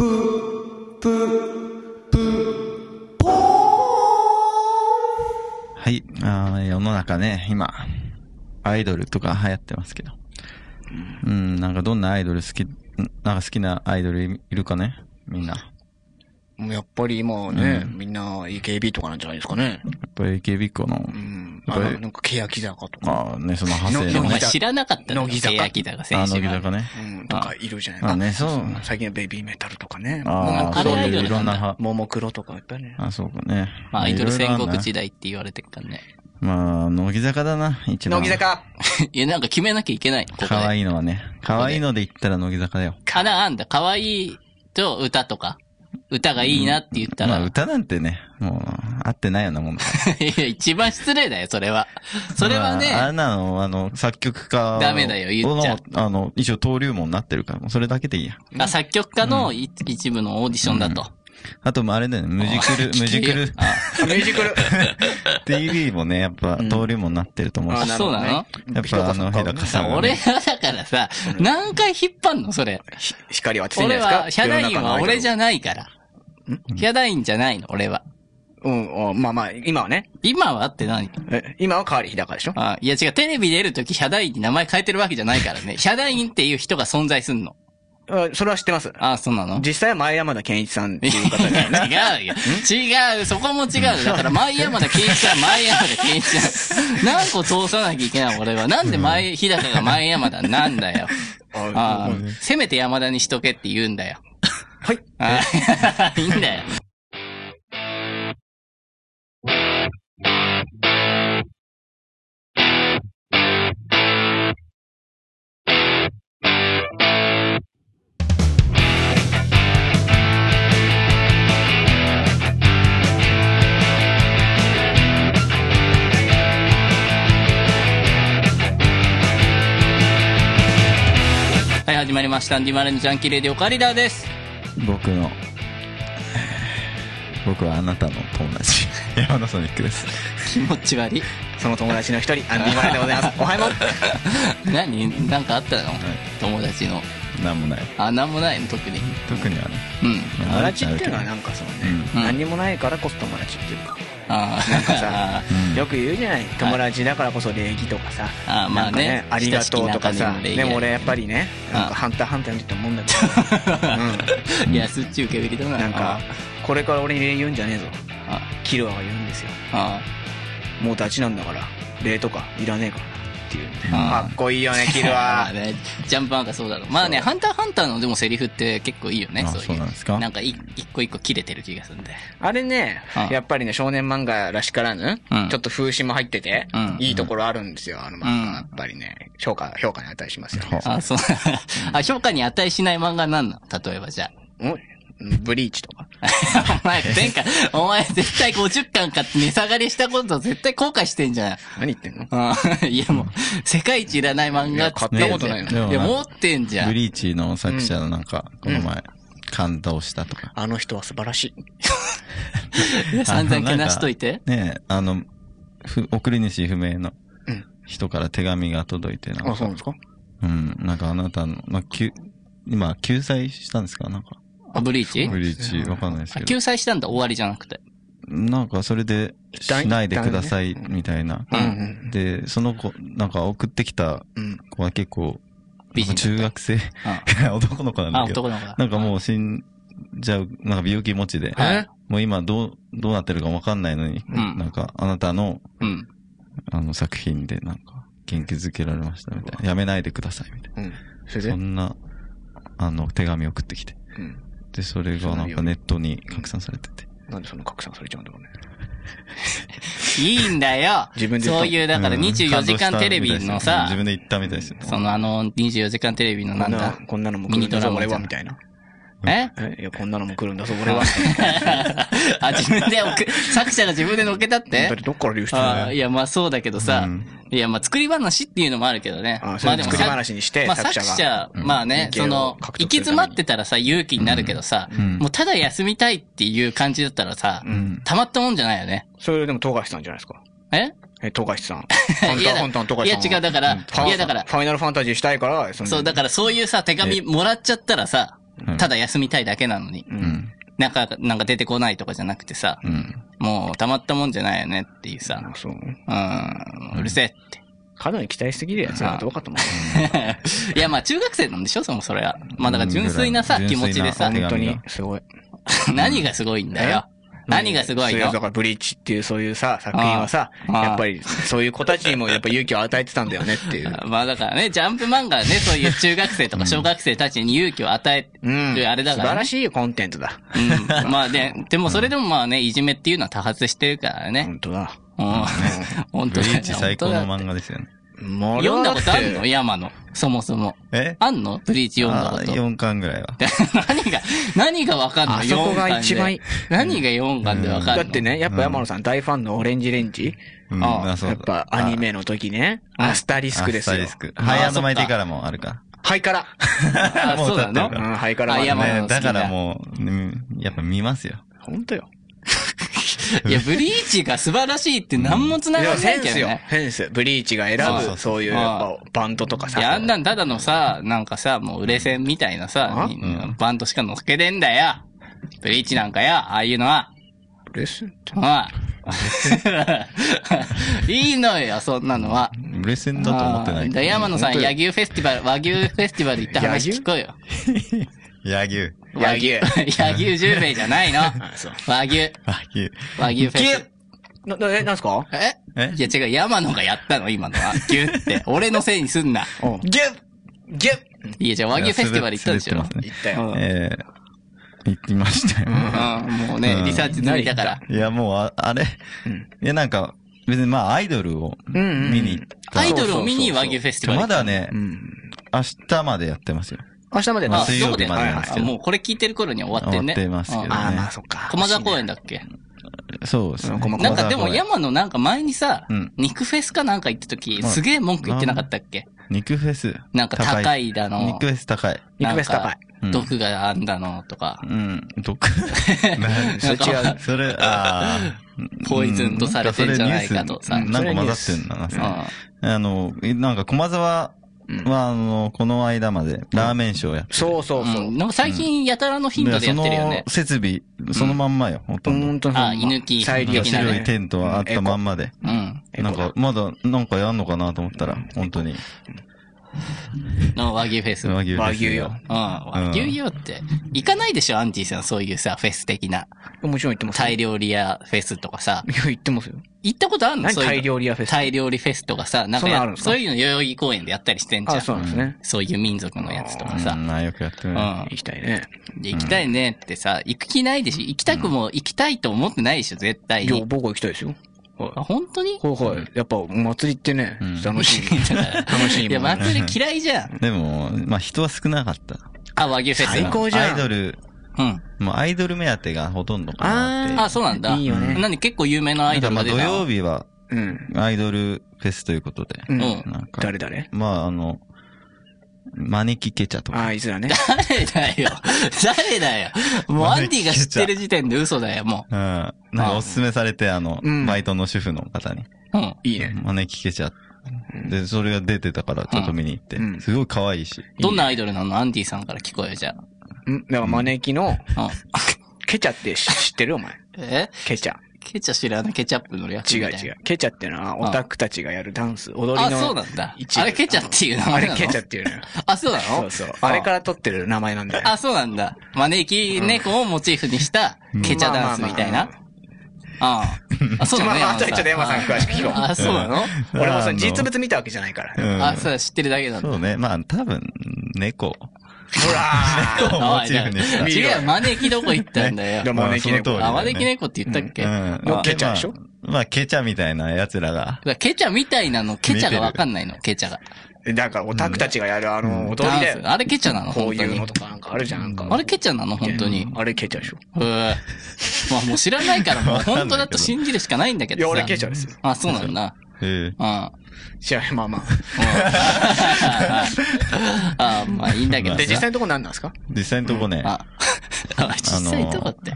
はい。あー世の中ね、今、アイドルとか流行ってますけど。うん、なんかどんなアイドル好き、んなんか好きなアイドルいいるかね？みんな。やもうやっぱり今はね、うんみんな AKB とかなんじゃないですかね。っぱり AKB かなうん。やっぱりあの、なんか、欅坂とか。ああ、ね、その派生のね知らなかったの乃木坂欅だがあー、選手が。乃木坂ね。うん、とかいるじゃないあねそう最近はベビーメタルとかね。ああ、そういういろんな。ももクロとかいっぱいね。あ、そうかね。まあ、アイドル戦国時代って言われてるからね。まあ、乃木坂だな、一番。乃木坂 いや、なんか決めなきゃいけない。可愛いのはね。可愛いので言ったら乃木坂だよ。あ、な、あんだ、可愛いと歌とか。歌がいいなって言ったら。まあ、歌なんてね、もう、合ってないようなもんだ。いや、一番失礼だよ、それは。それはね、まあ、あんなの、あの、作曲家。ダメだよ言っちゃのあの、一応登竜門になってるから、もうそれだけでいいや。あ作曲家のい一部のオーディションだと。あと、まあ、あれだよね、ムジクル、ムジクルあ、ミュージクル。TV もね、やっぱ、登竜門になってると思うし。ああそうなの？やっぱ、あの、日高さんがね。俺はだからさ、何回引っ張んのそれ。ひ光は当ててんじゃないですか？俺は、ヒャダインは俺じゃ。ゃないから。ヒャダインじゃないの、俺は。うん、うんまあまあ、今はね。今はって何？え今は代わり日高でしょ？あいや違う、テレビ出るときヒャダインに名前変えてるわけじゃないからね。ヒャダインっていう人が存在すんの。あそれは知ってます。あそうなの？実際は前山田健一さんっていいう方だよね。や 違うよ。違う。そこも違う。だから、前山田健一さん、前山田健一さん。何個通さなきゃいけない俺は。なんで前、日高が前山田なんだよ。ああ、せめて山田にしとけって言うんだよ。はい。あ いいんだよ。はい、始まりました。ディマレンのジャンキーレディオカリダーです。僕の、僕はあなたの友達、山田ソニックです。気持ち悪い。その友達の一人、アンディマレでございます。おはよう。何？なんかあったの？友達の。なんもない。あ、なんもないの、特に。特にはね。うん。友達っていうのはなんかそのね、うん何にもないからこそ友達っていうか。ああ、なんかさうんよく言うじゃない友達だからこそ礼儀とかさ。あーまあねなんかありがとうとかさ。でも俺やっぱりね、なんあかハンターハンター見てて思 うんだけど。いや、すっち受け売りだな。うん。なんか、これから俺に礼言うんじゃねえぞ。あキルアが言うんですよ。あ、もうダチなんだから、礼とかいらねえからな。っていう。あかっこいいよね、キルア。ああね、ジャンプなんかそうだろう。まあね、ハンターハンターのでもセリフって結構いいよね、あそういう。そうなんですか？なんかい一個一個切れてる気がするんで。あれねあ、やっぱりね、少年漫画らしからぬ、うんちょっと風刺も入ってて、うんいいところあるんですよ、あの漫画。うんやっぱりね、評価、評価に値しますよ、ね。はあ、そう。あ、評価に値しない漫画なんなの？例えばじゃおブリーチとか。あ。お前、前回、お前絶対50巻買って値下がりしたこと絶対後悔してんじゃん。何言ってんの？あいやもう、世界一いらない漫画っつってんじゃんいや買ったことないのいや、持ってんじゃん。ブリーチの作者のなんか、この前、感動したとか。あの人は素晴らしい。散々けなしといて。ねえ、あの、ふ送り主不明のうん人から手紙が届いて、なんあ、そうなんか、ですか？うん、なんかあなたの、まあ、救、今、救済したんですか？なんか。あ、ブリーチ？ブリーチ、わかんないですあけど。救済したんだ、終わりじゃなくて。なんか、それで、しないでください、みたいな。うんうんで、その子、なんか送ってきたうん。子は結構、中学生、あ 男の子なんあ、だけど、男の子だ。なんかもう死んじゃう、なんか病気持ちで、はいもう今どう、どうなってるかわかんないのに、うんなんか、あなたの、うん。あの作品でなんか、元気づけられましたみたいな。やめないでくださいみたいうん。それな。で？そんな、あの、手紙送ってきて。うん。で、それがなんかネットに拡散されてて。なんでその拡散されちゃうんだろうね。いいんだよ。自分でそういう、だからうん24時間テレビのさ自、分で言ったみたいですよ。そのあの、24時間テレビのなんだ。こんなのもミニドラマ俺は、みたいな。え？えいや、こんなのも来るんだぞ、俺は。あ、自分で送、作者が自分で乗っけたっだてどっから流出するあいや、まあそうだけどさ、うん。いや、まあ作り話っていうのもあるけどね。まあでも作り話にしてまあ作者まあね、うんその、行き詰まってたらさ、勇気になるけどさ、ん。もうただ休みたいっていう感じだったらさ、ん。たまったもんじゃないよね。それでも、富樫さんじゃないですか？え？え、富樫さん。ハンターハンターの富樫さんは。いや違うだからいやだから。ファイナルファンタジーしたいから、そう、だからそういうさ、手紙もらっちゃったらさ、うんただ休みたいだけなのに。う。うんん。なんか、なんか出てこないとかじゃなくてさ、うん。もうたまったもんじゃないよねっていうさあ、そう。うん、うるせえって。過度に期待しすぎるやつらどうかと思う。いや、まあ中学生なんでしょそもそれは。まあだから純粋なさ、うん気持ちでさ純、本当にすごい。何がすごいんだよ。何がすごいの？そうだからブリーチっていうそういうさ、作品はさ、やっぱりそういう子たちにもやっぱ勇気を与えてたんだよねっていう。まあだからね、ジャンプ漫画はね、そういう中学生とか小学生たちに勇気を与えうん。るあれだから、ね。素晴らしいコンテンツだ。うん。まあで、でもそれでもまあね、いじめっていうのは多発してるからね。本当だ。うん。本ブ当だよリーチ最高の漫画ですよね。もう読んだことあるの？山の。そもそも。え？あんの？ブリーチ読んだこと。4巻ぐらいは。何が、何がわかんの？あそこが一番いい。何が4巻でわかんの？だってね、やっぱ山野さん大ファンのオレンジレンジ？うん、やっぱアニメの時ね、あアスタリスクですよ。アスタリスク。あハイアンドマイティからもあるか。ハイカラ。あ もうそうなの歌ってるうん、ハイカラねだからもう、うんやっぱ見ますよ。本当よ。いや、ブリーチが素晴らしいって何も繋がらなセンスよいけどね。。センス。ブリーチが選そうぶ、そういう、やっぱ、バンドとかさ。いや、あんなんただのさ、なんかさ、もう売れ線みたいなさバンドしか乗っけてんだよ。ブリーチなんかよ、ああいうのは。レッスンって？うん。いいのよ、そんなのは。ブレセンだと思ってない山野さん、本当よ柳生フェスティバル、和牛フェスティバル行った話聞こうよ。野球。和牛。柳生十兵衛じゃないの。和牛、野球。和牛フェス。な、な、え、なんすか？え？え？いや違う、山野がやったの、今のは。ギュって。俺のせいにすんな。うん。ギュッギュッいや、じゃあ和牛フェスティバル行ったでしょ。滑ったよ。えー、行きましたよ。うん、もうねう、んリサーチ済みだから。いや、もう、ああれ、うんいや、なんか、別にまあ、アイドルを見に行った。アイドルを見に和牛フェスティバル。まだねう、ん。明日までやってますよ。明日まであ、な水曜日までなんですけどあもうこれ聞いてる頃には終わってんね。終わってますけどねうんああ、まあ、そっか。駒沢公園だっけ？そうですね。うんなんかでも山野なんか前にさうん、肉フェスかなんか行った時、すげえ文句言ってなかったっけ？肉フェス？なんか高いだの。肉フェス高い。肉フェス高い。うん毒があんだのとか。うん。毒？なんそれ違かう。それ、ああ。ポイズンとされてんじゃないかとさうんなんか混ざってんだな、うんあの、なんか駒沢は、あの、この間までラーメンショーやっててそうそうそううん。なんか最近やたらの頻度でやってるよねその。設備、そのまんまよ、ほとんど。本当に。あ居抜き再利用白いテントはあったまんまで。うん。なんか、まだ、なんかやんのかなと思ったら、本当に。の和牛フェス。うん。和牛フェス和牛よ。和牛よって。行かないでしょ、アンティさん。そういうさ、フェス的な。もちろん言ってますよ。タイ料理屋フェスとかさ。いや、言ってますよ。行ったことあんの？タイ料理屋フェス？タイ料理フェスとかさ、なんかやそういうの代々木公園でやったりしてんじゃん。あ、そうなんですね。そういう民族のやつとかさ。うん、まあよくやってるね。うん行きたいね。で行きたいねってさ、行く気ないでしょ行きたくも行きたいと思ってないでしょ絶対いや、に。僕は行きたいですよ。あ、本当に？はいはい。やっぱ、お祭りってねん、楽しい。楽しいい？や、もんね。祭り嫌いじゃん。でも、まあ人は少なかった。あ、和牛フェス。最高じゃんアイドル、うん。もうアイドル目当てがほとんどかなって。あ、そうなんだ。いいよね何結構有名なアイドルまあ土が出たの？曜日はうん。アイドルフェスということで。うん。うんなんか、誰誰まああの、招きケチャとか。ああ、いつらね。誰だよ。誰だよ。もうアンディが知ってる時点で嘘だよ、もうん。なんかおすすめされて、あの、うんバイトの主婦の方に。う。うん。いいね。招きケチャ。で、それが出てたからちょっと見に行ってうん。すごい可愛いし。どんなアイドルなの？アンディさんから聞こえよ、じゃうん？だから招きの、あ。うん。ケチャって知知ってる？お前。え？ケチャ。ケチャ知らないケチャップの略違う違う。ケチャってのは、オタクたちがやるダンス、踊りあ、の。そうなんだあれケチャっていう名あ前なの？れケチャっていうのよ。あ、そうなの？そうそう。あれから取ってる名前なんだよ。あ、そうなんだ。招き猫をモチーフにしたケチャダンスみたいな？まあまあ。ああ。あ、そうなの？ね。まああとはちょっと山さん詳しく聞こうあ、そうなの？俺もさ、あの実物見たわけじゃないから。うんあ、そうだ、知ってるだけなんだ。そうね。まあ多分、猫。ほら モチーフにした。見ろ違う、招きどこ行ったんだよ招き猫招き猫って言ったっけ？うん。のケチャでしょ？まあまあ、ケチャみたいな奴らが。ケチャみたいなの、ケチャがわかんないの、ケチャが。だから、オタクたちがやるあの、踊りだよ。ダンスあれケチャなのこういうのとかなんかあるじゃん。なんかあれケチャなの本当に。あれケチャでしょ。へえ。まあもう知らないからもう本当だと信じるしかないんだけいや、どさ。俺ケチャですよ。あ、そうなんだ。ええ。うん。うん。試合、まあまあ。あまあいいんだけどさ。で、実際のとこ何なんですか？実際のとこね、あ、あ実際どこって？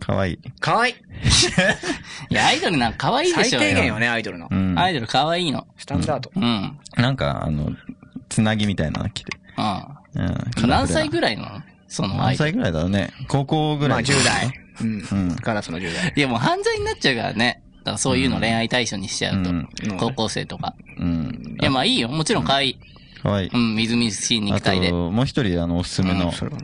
可愛い。かわいい。いや、アイドルなんか可愛いで最しょ低限よね、アイドルのう。ん。アイドル可愛いの。スタンダード。うん。うん。なんか、あの、つなぎみたいなの着て。うん。何歳ぐぐらいなの？そのア何イドル。歳ぐらいだろうね。高校ぐまあらい。10代。う。うんん。からその10代。いやもう犯罪になっちゃうからね。だからそういうの恋愛対象にしちゃうと。うん高校生とか。うん。いやまあいいよ。もちろん可愛い。かわいい。うん、みずみずしい肉あ体で。と、もう一人、あの、おすすめのそれは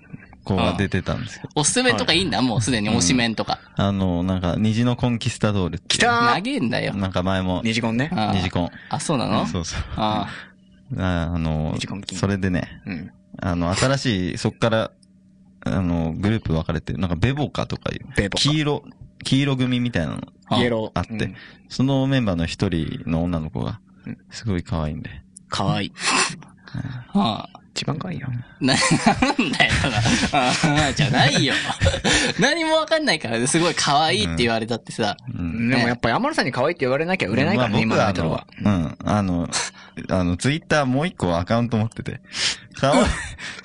子が出てたんですけど。おすすめとかいいんだ？もうすでに推しメンとか。あの、なんか、虹のコンキスタドールっていう。来た長えんだよ。なんか前も、二次コンね。ああ虹コン。あ、そうなの？そうそう。あああの虹コン、金それでね、うん。あの、新しい、そっから、あの、グループ分かれて、なんかベボカとかいう、ベボカ黄色、黄色組みたいなのあイエロー。あって、うんそのメンバーの一人の女の子がうん、すごい可愛いんで。かわい い。あ。あ一番かわいいよ。な、なんだよ、ああ、じゃないよ。何もわかんないからね、すごい可愛いって言われたってさ。うん。でもやっぱ山田さんに可愛いって言われなきゃ売れないからね、今まあのメトロは。うん、あの、あの、ツイッターもう一個アカウント持ってて、かわいい、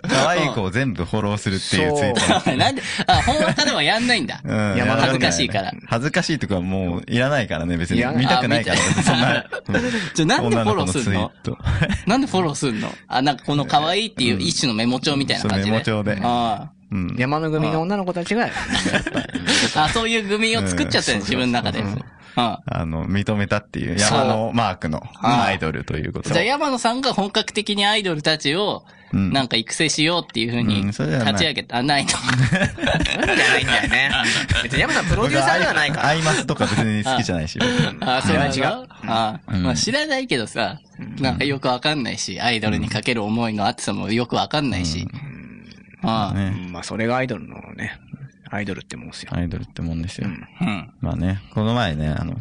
可愛い子を全部フォローするっていうツイー。なんで、あ、本若ではやんないんだ。うん恥ずかしいから。恥ずかしいとかもういらないからね、別に。見たくないから、そんな。じゃあなんでフォローすんの？なんでフォローすんの？あ、なんかこの可愛いっていう一種のメモ帳みたいな感じで。メモ帳であうん。山の組の女の子たちが、あ。あ、そういう組を作っちゃったよ、うん自分の中で。あの、認めたっていう、山のマークのアイドルということじゃあ山野さんが本格的にアイドルたちを、うんなんか育成しようっていうふうに立ち上げた。あ、ないの。そうじゃないんだよね。別に山田さんプロデューサーではないから。アイマスとか別に好きじゃないし。あ、そうなの違うあ、うんまあ知らないけどさ、なんかよくわかんないし、アイドルにかける思いの熱さもよくわかんないし。ああ、ね。うんまあそれがアイドルのね、アイドルってもんですよ。アイドルってもんですよ。うん。まあね、この前ね、あの、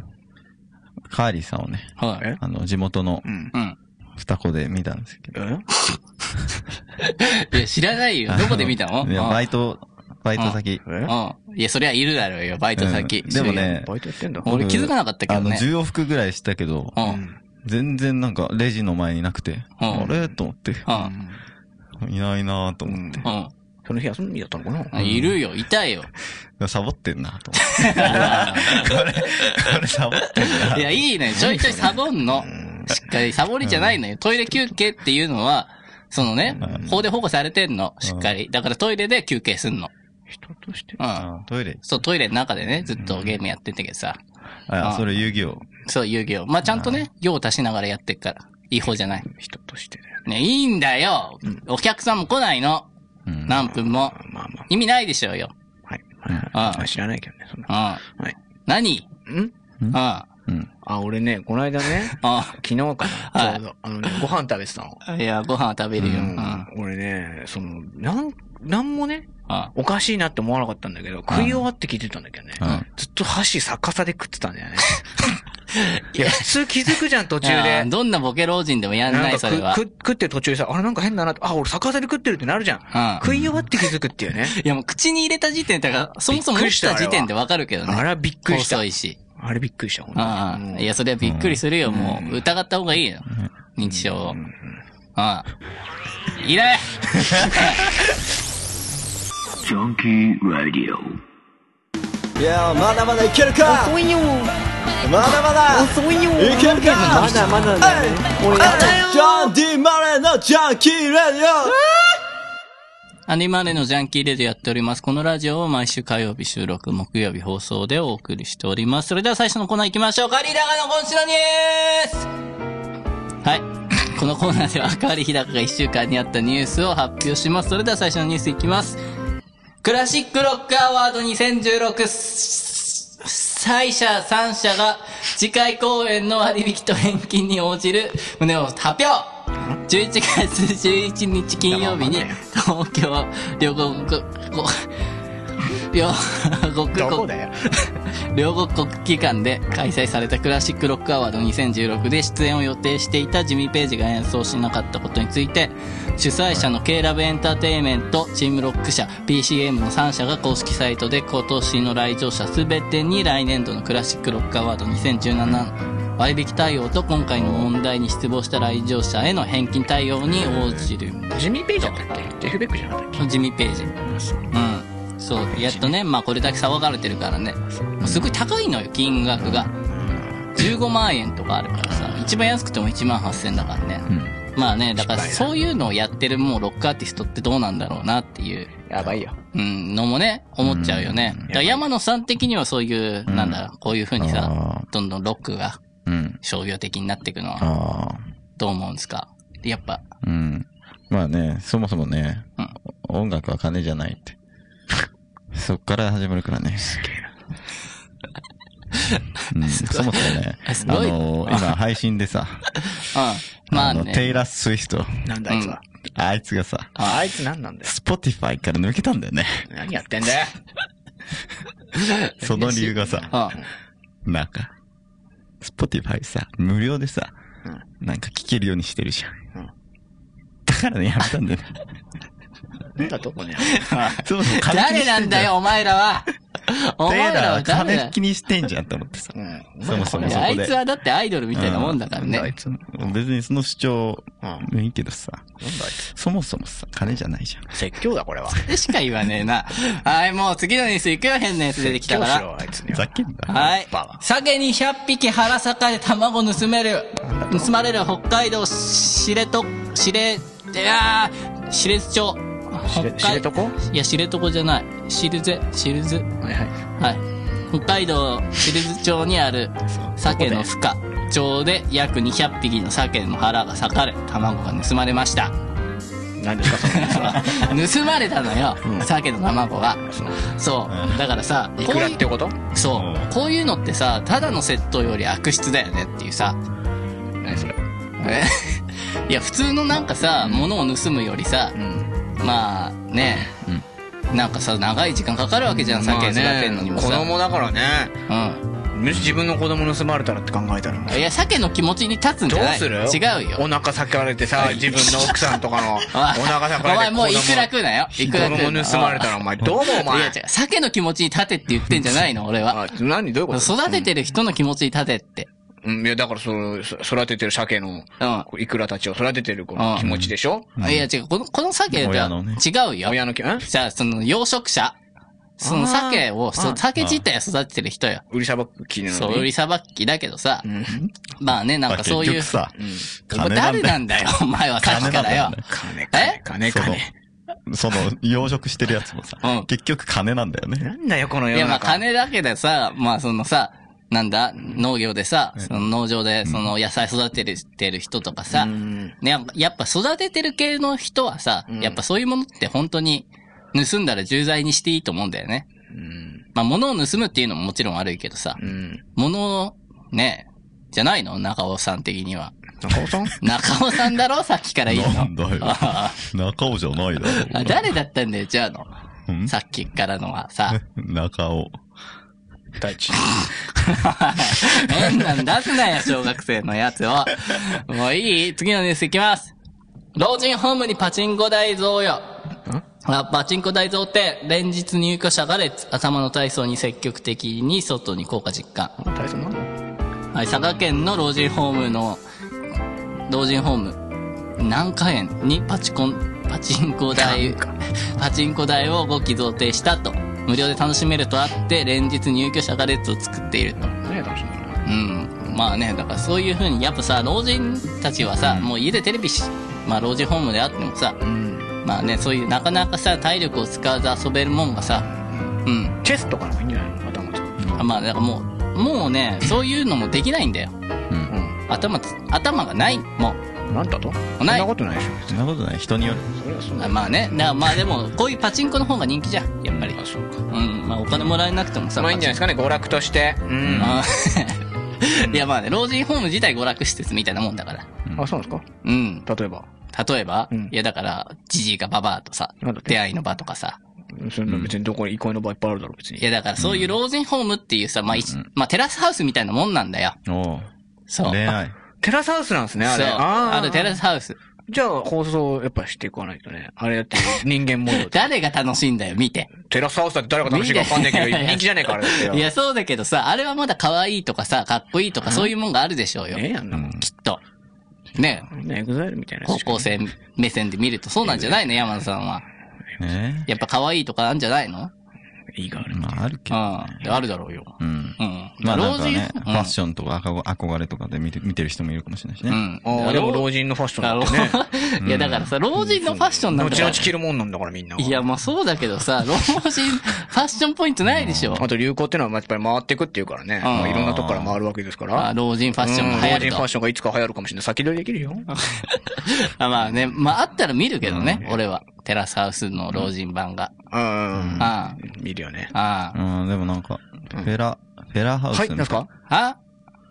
カーリーさんをね、はい。え？あの、地元のうん。うん。双子で見たんですけど。え？いや、知らないよ。どこで見たの？いや、うんバイト、バイト先。えうん。いや、そりゃいるだろうよ、バイト先。うんでもねバイトやってんだ。俺気づかなかったけどねあの、10往復ぐらいしたけど、うん。全然なんか、レジの前になくて、うんあれ？と思って、うん。いないなぁと思って。うん。その日休みだったのかな？うん。いるよ、いたよ。サボってんなと思って。これ、これサボってんな。いや、いいね。ちょいちょいサボんの。しっかり、サボりじゃないのよ。トイレ休憩っていうのは、そのね、法で保護されてんの。しっかり。だからトイレで休憩すんの。人として？うん。あトイレ。そう、トイレの中でね、ずっとゲームやってんだけどさ。あ、それ遊戯王。そう、遊戯王。まあ、ちゃんとね、用を足しながらやってっから。いい方じゃない？人としてね、ね。いいんだよ。お客さんも来ないの。うん何分も。まあま意味ないでしょうよ。あ。はい。うんああ知らないけどね、そんな。うん。はい。何？ん？うん。あうん。あ、俺ね、この間ね、あ。昨日かな、はいちょうど、あのね、ご飯食べてたの。いや、ご飯は食べるよ。う。うんん。俺ね、その、なん、なんもね、あおかしいなって思わなかったんだけど、食い終わって聞いてたんだけどねうん。ずっと箸逆さで食ってたんだよね。いや、普通気づくじゃん、途中で。どんなボケ老人でもやんない、それは。食ってる途中でさ、あれなんか変だなって、あ、俺逆さで食ってるってなるじゃん。うん。食い終わって気づくっていうね。いや、もう口に入れた時点だから、そもそも持ったた時点でわかるけどね。あれはびっくりした細いし。あれびっくりした、本当にああ。いや、それはびっくりするよ。もう、疑った方がいいよ。認知症を。ああ。い れ Junkie Radio. いやまだまだいけるか？遅いよまだまだ遅いよいけるか？まだまだだよジョン・ディ・マレーのジャンキー・レディアニマネのジャンキーレディやっております。このラジオを毎週火曜日収録、木曜日放送でお送りしております。それでは最初のコーナー行きましょう。カリーダガの今週のニュースはい。このコーナーでは、カリーダガが1週間にあったニュースを発表します。それでは最初のニュースいきます。クラシックロックアワード2016最者3社が次回公演の割引と返金に応じる旨を発表。11月11日金曜日に東京両国国両国国。どこだよ。両国国技館で開催されたクラシックロックアワード2016で出演を予定していたジミー・ページが演奏しなかったことについて、主催者の K ラブエンターテインメント、チームロック社、PCM の3社が公式サイトで今年の来場者すべてに来年度のクラシックロックアワード2017割引対応と今回の問題に失望した来場者への返金対応に応じる。ジミー・ペイジだったっけ？ジェフ・ベックじゃなかったっジミー・ページ。うん。そう、やっとね、まあこれだけ騒がれてるからね。すごい高いのよ、金額が。15万円とかあるからさ、一番安くても1万8000だからね。まあね、だからそういうのをやってるもうロックアーティストってどうなんだろうなっていう、やばいよ。うん、のもね、思っちゃうよね。だから山野さん的にはそういう、なんだろう、こういう風にさあ、どんどんロックがうん。商業的になっていくのは。どう思うんですか？やっぱ、うん。まあね、そもそもね、うん音楽は金じゃないって。そっから始まるからね。うん、そもそもね、あの今配信でさ、うん。まあのテね。イラー・スウィフト、なんだあいつは。あいつがさ、ああいつ何なんだよ。スポティファイから抜けたんだよね。何やってんだよ。その理由がさ、うん。なんか、スポティファイさ、無料でさ、なんか聞けるようにしてるじゃん。うんだからね、やめたんだよね。なんだとこね。そもそも誰なんだよ、お前らは。お前らは誰だ金気にしてんじゃんと思ってさ。うん。そもそもそこで。いつはだってアイドルみたいなもんだからね。別にその主張、うんいいけどさ、なんだあいつ。そもそもさ、金じゃないじゃん。説教だ、これは。でしか言わねえな。はい、もう次のニュース行くよ、変なやつ出てきたから。あいつには。ざけんな。はい。鮭に100匹腹坂で卵盗める、盗まれる北海道知床、知れ、いやー、知床町。知れ知床いや、知床じゃない。知るぜ、知るぜ。はいはい。はい。北海道知津町にある鮭の孵化町で約200匹の鮭の腹が裂かれ、卵が盗まれました。何ですか、その？盗まれたのよ、鮭の卵が。そう。だからさ、いくらってこと？そう。こういうのってさ、ただの窃盗より悪質だよねっていうさ。何それ？え いや、普通のなんかさ、物を盗むよりさ、うん。まあね、なんかさ、長い時間かかるわけじゃん、酒育てんのにもさ。子供だからね。うもし自分の子供盗まれたらって考えたら。ん。いや、鮭の気持ちに立つんじゃないどうする？違うよ。お腹裂かれてさ、自分の奥さんとかの、お腹裂かれてお前もういくら食うなよ。いくら食う子供盗まれたらお前どうもお前？いや違う、鮭の気持ちに立てって言ってんじゃないの、俺は。あ、何？どういうこと？育ててる人の気持ちに立てって。うん、いや、だからその、そ育ててる鮭の、うん。イクラたちを育ててるこの気持ちでしょ？いや違う、この、この鮭は親のね違うよ。親の気、んじゃあ、その、養殖者。その鮭を、そ鮭自体を育ててる人よ。売りさばきなのに。そう、売りさばきだけどさ。うん。まあね、なんかそういう。結局さ、お前誰なんだよ、お前はさっきからよ。金、え金、金、金。その、養殖してるやつもさ、うん結局金なんだよね。なんだよ、このいや、まあ世の中。金だけでさ、まあそのさ、なんだ、農業でさ、その農場でその野菜育ててる人とかさ、うん。ね、やっぱ育ててる系の人はさ、やっぱそういうものって本当に盗んだら重罪にしていいと思うんだよね。うん。まあ物を盗むっていうのももちろん悪いけどさ、うん。物を、ね、じゃないの？中尾さん的には。中尾さん？中尾さんだろ？さっきから言うの。なんだよあ 中尾じゃないだろあ誰だったんだよ、じゃあの。うん？さっきからのはさ。中尾。大地。変なん出すなよ、小学生のやつを。もういい？次のニュースいきます。老人ホームにパチンコ台増よ。あパチンコ台増って、連日入居者が列、頭の体操に積極的に外に効果実感。大地なの？はい、佐賀県の老人ホームの、老人ホーム、南下園にパチコン、パチンコ台、パチンコ台を5機贈呈したと。無料で楽しめるとあって、連日入居者が列を作っていると。何や楽しんだのうん。まあね、だからそういう風に、やっぱさ、老人たちはさ、もう家でテレビし、まあ老人ホームであってもさ、うん。まあね、そういうなかなかさ、体力を使わず遊べるもんがさ、うん。チェスとかの方がいいんじゃないの？頭と。あまあ、だからもう、もうね、そういうのもできないんだよ。うん。頭つ、頭がない、もなんだと？そんないなことないでしょ。そんなことない。人による。それはそうう。あまあね、だからまあでも、こういうパチンコの方が人気じゃん、やっぱり。あ、そうか。うん。まあお金もらえなくてもさ。まあいいんじゃないですかね、娯楽として。うん。あ いやまあね、老人ホーム自体娯楽施設みたいなもんだから。あ、そうなんですか？うん。例えば？例えば、うんいやだから、ジジイがババアとさ出会いの場とかさ。そんな別にどこに憩いの場いっぱいあるだろ、別に。いやだからそういう老人ホームっていうさ、まあ、いまあテラスハウスみたいなもんなんだよ。おうそう。恋愛。テラスハウスなんですね、あれ。そう。あーあるテラスハウス。じゃあ、放送やっぱしていかないとね。あれやって人間模様で。誰が楽しいんだよ、見て。テラスハウスだって誰が楽しいかわかんないけど、人気じゃねえか、あれだってよ。いや、そうだけどさ、あれはまだ可愛いとかさ、かっこいいとかそういうもんがあるでしょうよ。ええやんなもん。きっと。ねエグザイルみたいな高校生目線で見るとそうなんじゃないの山田さんは。ねやっぱ可愛いとかあるんじゃないの？いいがある。まあ、あるけうど。ん。あるだろうよ。うん。うん。まあなんか老人？ね、ファッションとか憧憧れとかで見て見てる人もいるかもしれないしね。うん。ああ、でも老人？のファッションだね。いや、だからさ、老人のファッションなんだ後から。々着るもんなんだからみんな。いや、まあそうだけどさ、老人、ファッションポイントないでしょ。あと流行ってのはやっぱり回っていくっていうからね。まあいろんなとこから回るわけですから。あ老人ファッションも流行るとうん老人ファッ。ションがいつか流行るかもしれない。先取りできるよ。あまあね、まああったら見るけどね、俺は。テラスハウスの老人版が。うん。あ見るよね。あ、あうん、でもなんか、フェラ、フェラハウスはい、なんですか？あ。あ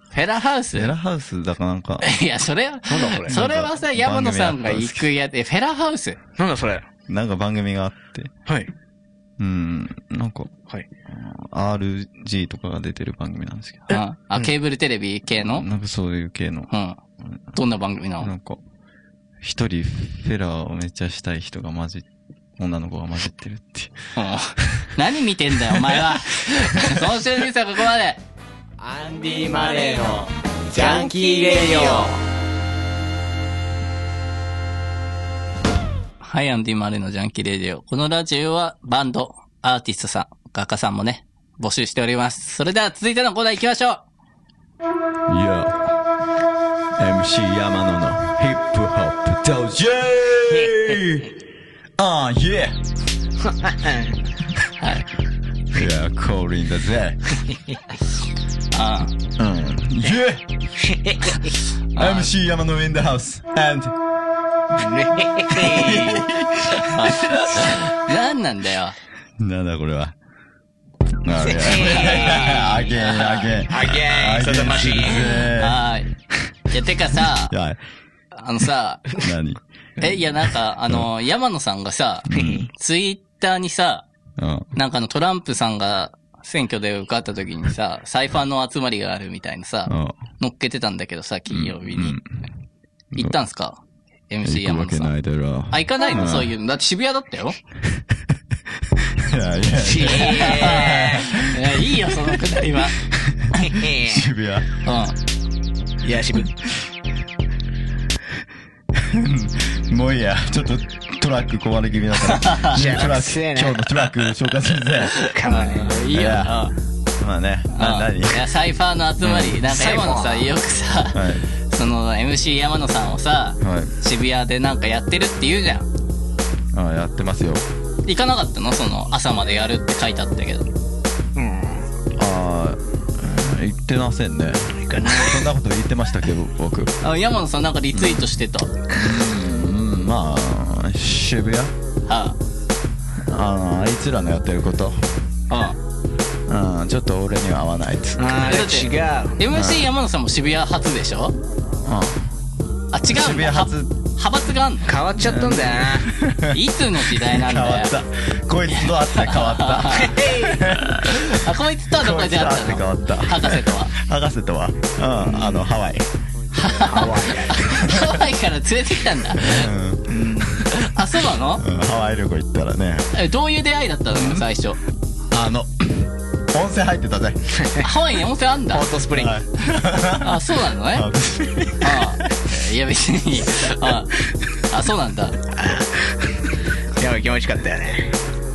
フェラハウス？フェラハウスだからなんか、いや、それは、なんだこれ？それはさ、山野さんが行くやつ、えフェラハウスなんだそれ？なんか番組があって、はい。うん、なんか、はい。RG とかが出てる番組なんですけど。ああ、ケーブルテレビ系の？なんかそういう系の。うん。どんな番組なの？なんか、一人フェラをめっちゃしたい人が混じ、女の子が混じってるって何見てんだよ、お前は。今週のニュースはここまで。アンディ・マレーのジャンキー・レディオはい、アンディ・マレーのジャンキーレディオ。このラジオはバンド、アーティストさん、画家さんもね、募集しております。それでは続いてのコーナー行きましょう。いや、MC 山野のホップ道場ああ、イェはい。いや、降臨だぜ。あうん。イェ MC 山野 in the house. And, あ。何なんだよ。なんだこれは。あれ、アゲ ン、アゲン。あげーん、さだましい。はーい。いや、てかさ、はい。あのさ、何？え、いや、なんか、あの、山野さんがさ、ツイッターにさ、うん。なんかあのトランプさんが選挙で受かった時にさ、サイファーの集まりがあるみたいなさ、うん。乗っけてたんだけどさ、金曜日にうん。行ったんすか ?MC 行くわけな山野さん。いだろ。あ、行かないの？うんそういうの。だって渋谷だったよ。いやいや、いや、いいよ、そのくだりは。渋谷。うん。いや、渋。もういいや、ちょっとトラック壊れ気味だから。トラック、今日のトラック紹介するぜ。かわいい。いやうんまあね、な、うん何？いや、サイファーの集まり、なんか山野さんよくさ、はい。その MC 山野さんをさ、はい。渋谷でなんかやってるって言うじゃん。ああ、やってますよ。行かなかったの？その朝までやるって書いてあったけど。うん。ああ、言ってませんね。かな。そんなこと言ってましたけど、僕。あ山野さんなんかリツイートしてた？うん、まあ、渋谷？はあの、あいつらのやってること。あ、うん。うん、ちょっと俺には合わないっつって。あれだって違う。MC 山野さんも渋谷初でしょ？あ、違う。渋谷初は派閥があんの？変わっちゃったんだよな。いつの時代なんだよ変わっ。た。こいつと会って変わった。あ、こいつとはどこで会ったの？わった。博士とは？博士とは、うん、あの、ハワイ。ハワイハワイから連れてきたんだ。うん、あ、そうなの？うんハワイ旅行行ったらね、え、どういう出会いだったのよ、最初？あの、温泉入ってたぜ。ハワイに温泉あんだ？ホ。ットスプリング。はいあ、そうなのね？ああ。いや、別に。ああ、そうなんだ。やばい、気持ちよかったよね。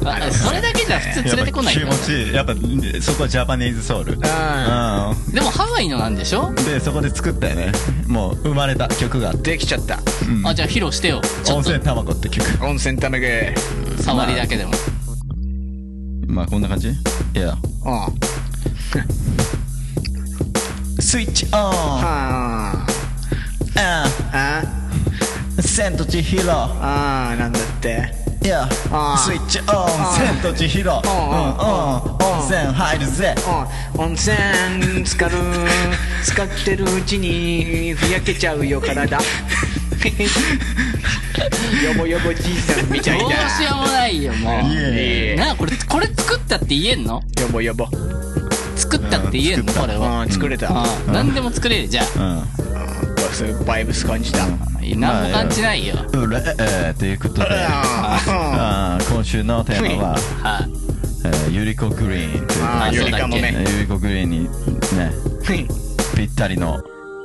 あそれだけじゃ普通連れてこない気よ持ちいい。やっぱ、そこはジャパニーズソウル。うん。うでもハワイのなんでしょ？で、そこで作ったよね。もう、生まれた曲が。できちゃった。あ、じゃあ披露してよ。ちょっ温泉卵って曲。温泉ためげ。と、触りだけでも。まあ、こんな感じ？いや。うん。スイッチオンはああ。あ千と千尋ああ、なんだって。スイッチオン千と千尋温泉入るぜうん。温泉浸かる。使ってるうちに、ふやけちゃうよ、体。よぼよぼじいさんみたいどうな。しようもないよ、もいえう。なあ、これ、これ作ったって言えんの？よぼよぼ。作ったって言えんの？これは。うん、作れた。ああ、何でも作れる、じゃうんそういうバイブス感じた。あ。何も感じないよ。うれえーということでああー今週のテーマははい。えーゆりこグリーンというあー、あゆりかもそうだっめ。ゆりこグリーンにねうんぴったりの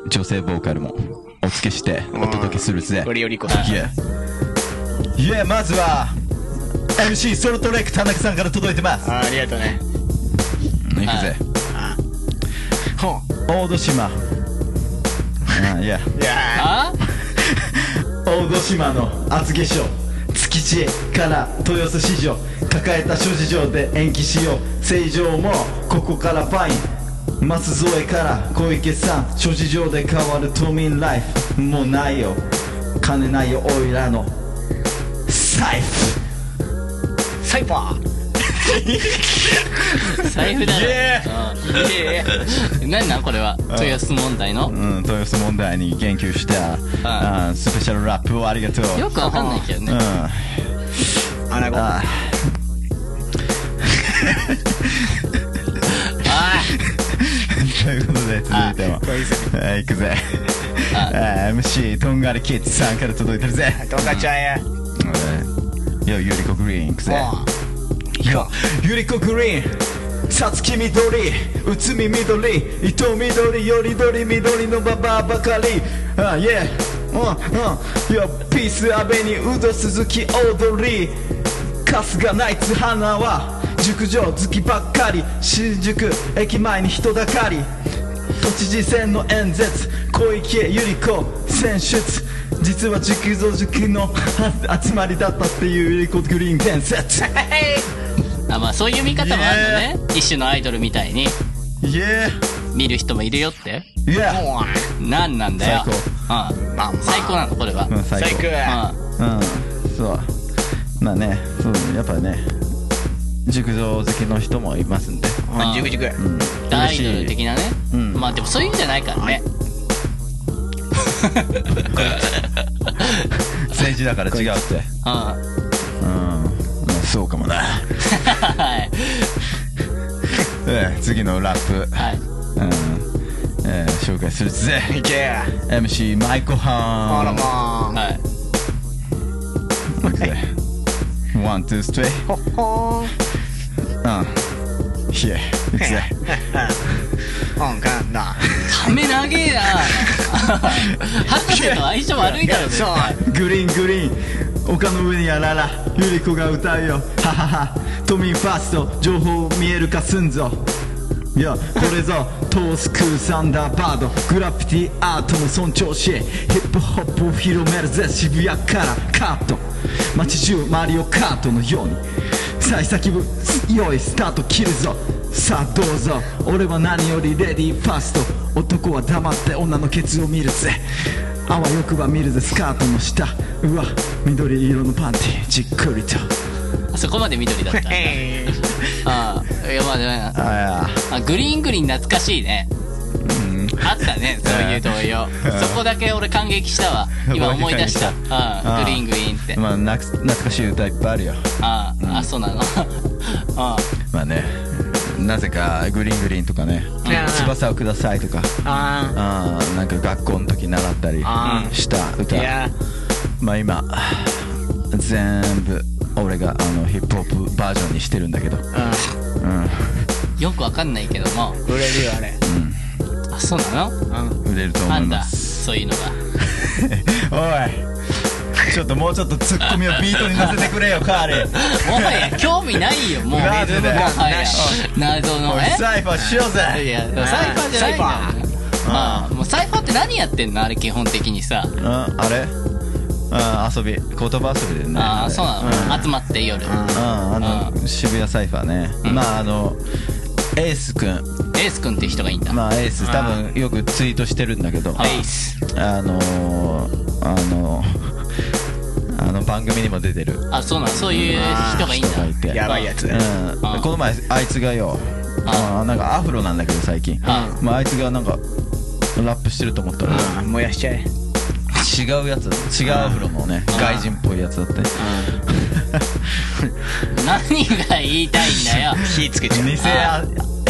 女性ボーカルもお付けしてお届けするぜこれよりこさん。いえいえまずは MC ソルトレイク田中さんから届いてますあありがとうね。いくぜほ大戸島。あいや。う。いやあ大戸島の厚化粧築地から豊洲市場抱えた諸事情で延期しよう正常もここからファイン松添から小池さん諸事情で変わる都民ライフ。もうないよ。金ないよおいらの財布。ー、サイファー。財布だろ。イエうん何なんこれは？豊洲問題の？うん豊洲問題に言及したあスペシャルラップをありがとう。よくわかんないけどね。うん。アナゴ。ああということで続いても。はい行くぜ。あ。あ MC とんがりキッズさんから届いてるぜ。とんかちゃんや。よゆりこグリーン行くぜ。よゆりこグリーン。さつき緑うつみ緑伊藤緑よりどり緑のババアばかり。あイェうんうん。よピースアベニューウド鈴木オードリー。春日ナイツ花は熟女好きばっかり新宿駅前に人だかり。都知事選の演説。小池百合子選出。実は熟女好きの集まりだったっていう百合子グリーン伝説あ、まあそういう見方もあるのね。一種のアイドルみたいに。イエ見る人もいるよって。ーイエーなんなんだよ。最うん。まあまあ最高なのこれは。うん最最高高。うん。うん。そう。まあねそうやっぱね熟女好きの人もいますんでうん、じゅくじゅく。うんアイドル的なね。うんまあでもそういうんじゃないからね。政治だから違うってうん。はうんまあそうかもない。えー次のラップはい。うんえー紹介するぜいけや。MC マイコあハンらまあ。はい。いくぜワン、ツー、ストレイほっほーん。うんいえいくぜほんかんな。ため長えな。博士と相性悪いだろ、絶そう。対。グリーングリーン。丘の上にあらら。ゆり子が歌うよ。ははは。都民ファースト。情報見えるかすんぞいやこれぞトースクサンダーバード。グラフィティアートの尊重しヒップホップを広めるぜ渋谷からカット。街中マリオカートのように。幸先部用意スタート切るぞ。さあどうぞ。俺は何よりレディーファースト。男は黙って女のケツを見るぜ。あわよくば見るぜスカートの下。うわ緑色のパンティ。じっくりと。そこまで緑だった。えああ、いやまあでもあやあ、グリーングリーン懐かしいね。あったね、そういう童謡。そこだけ俺感激したわ。今思い出した。ああ、グリーングリーンって。まあなく懐かしい歌いっぱいあるよああ、あ、そうなの。あまあねなぜかグリーングリーンとかねうん翼をくださいとかああーなんか学校の時習ったりした歌。まあ今全部俺があのヒップホップバージョンにしてるんだけどううんよくわかんないけども。ん。売れるよ、あれ。あ、そうなの？うん。売れると思いあんだ？そういうのが。おいちょっともうちょっとツッコミをビートに乗せてくれよカーリーもはや興味ないよ、もう。もなんでだよはや。謎おの、いえサイファーしようぜいや、サイファーじゃないんだよああ、もうサイファーって何やってんの？あれ基本的にさ。うんあれ？あ遊び言葉遊びでね。ああ、そうなの、ん。集まって夜。うん。あの渋谷サイファーね。まああのエースくんエース君って人がいいんだ。まあエース。多分よくツイートしてるんだけど。はいエイス。あのー、あのあの番組にも出てる。あ、そうなの。そういう人がいいん。だ。いて。やばいやつ。うん。あこの前あいつがよ。あ。あなんかアフロなんだけど最近。あ。まああいつがなんかラップしてると思ったら。うん。燃やしちゃえ。違うやつ違うアフロのねあ外人っぽいやつだって 何が言いたいんだよ。火つけちゃう。偽